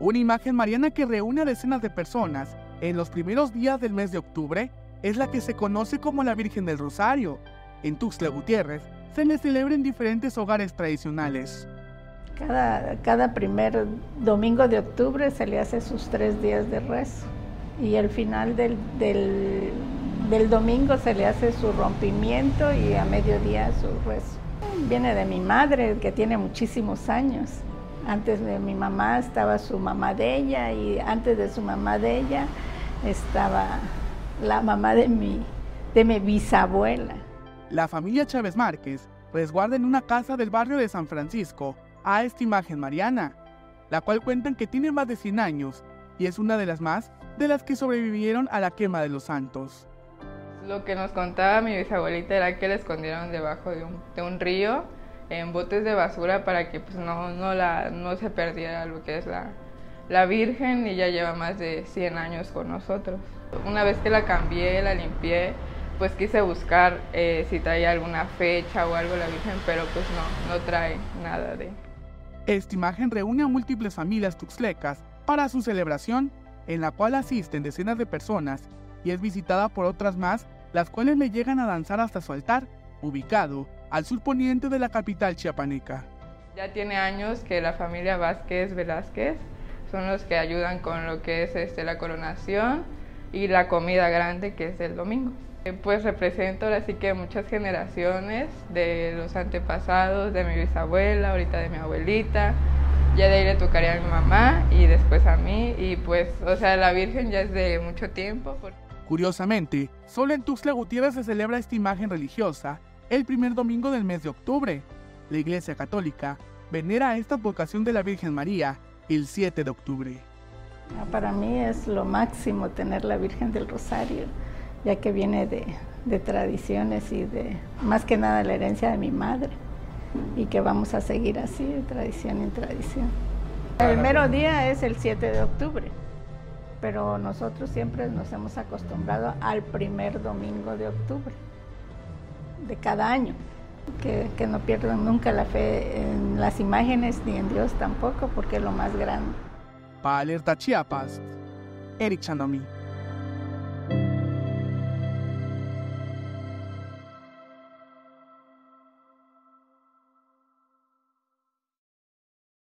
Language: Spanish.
Una imagen mariana que reúne a decenas de personas en los primeros días del mes de octubre es la que se conoce como la Virgen del Rosario. En Tuxtla Gutiérrez se le celebra en diferentes hogares tradicionales. Cada, primer domingo de octubre se le hace sus tres días de rezo y al final del, del, del domingo se le hace su rompimiento y a mediodía su rezo. Viene de mi madre, que tiene muchísimos años. Antes de mi mamá estaba su mamá de ella y antes de su mamá de ella estaba la mamá de mi, de mi bisabuela. La familia Chávez Márquez resguarda en una casa del barrio de San Francisco a esta imagen mariana, la cual cuentan que tiene más de 100 años y es una de las más de las que sobrevivieron a la quema de los santos. Lo que nos contaba mi bisabuelita era que la escondieron debajo de un, de un río en botes de basura para que pues, no, no, la, no se perdiera lo que es la, la Virgen y ya lleva más de 100 años con nosotros. Una vez que la cambié, la limpié, pues quise buscar eh, si traía alguna fecha o algo la Virgen, pero pues no, no trae nada de... Esta imagen reúne a múltiples familias tuxlecas para su celebración, en la cual asisten decenas de personas y es visitada por otras más, las cuales le llegan a danzar hasta su altar, ubicado al sur poniente de la capital chiapaneca. Ya tiene años que la familia Vázquez Velázquez son los que ayudan con lo que es este, la coronación y la comida grande que es el domingo. Eh, pues represento así que muchas generaciones de los antepasados, de mi bisabuela, ahorita de mi abuelita, ya de ahí le tocaría a mi mamá y después a mí y pues, o sea, la Virgen ya es de mucho tiempo. Curiosamente, solo en Tuxtla Gutiérrez se celebra esta imagen religiosa el primer domingo del mes de octubre. La Iglesia Católica venera esta vocación de la Virgen María el 7 de octubre. Ah, para mí es lo máximo tener la Virgen del Rosario, ya que viene de, de tradiciones y de más que nada la herencia de mi madre y que vamos a seguir así de tradición en tradición. El mero día es el 7 de octubre, pero nosotros siempre nos hemos acostumbrado al primer domingo de octubre de cada año. Que, que, no pierdan nunca la fe en las imágenes ni en Dios tampoco, porque es lo más grande. Para Alerta Chiapas, Eric Chandomi.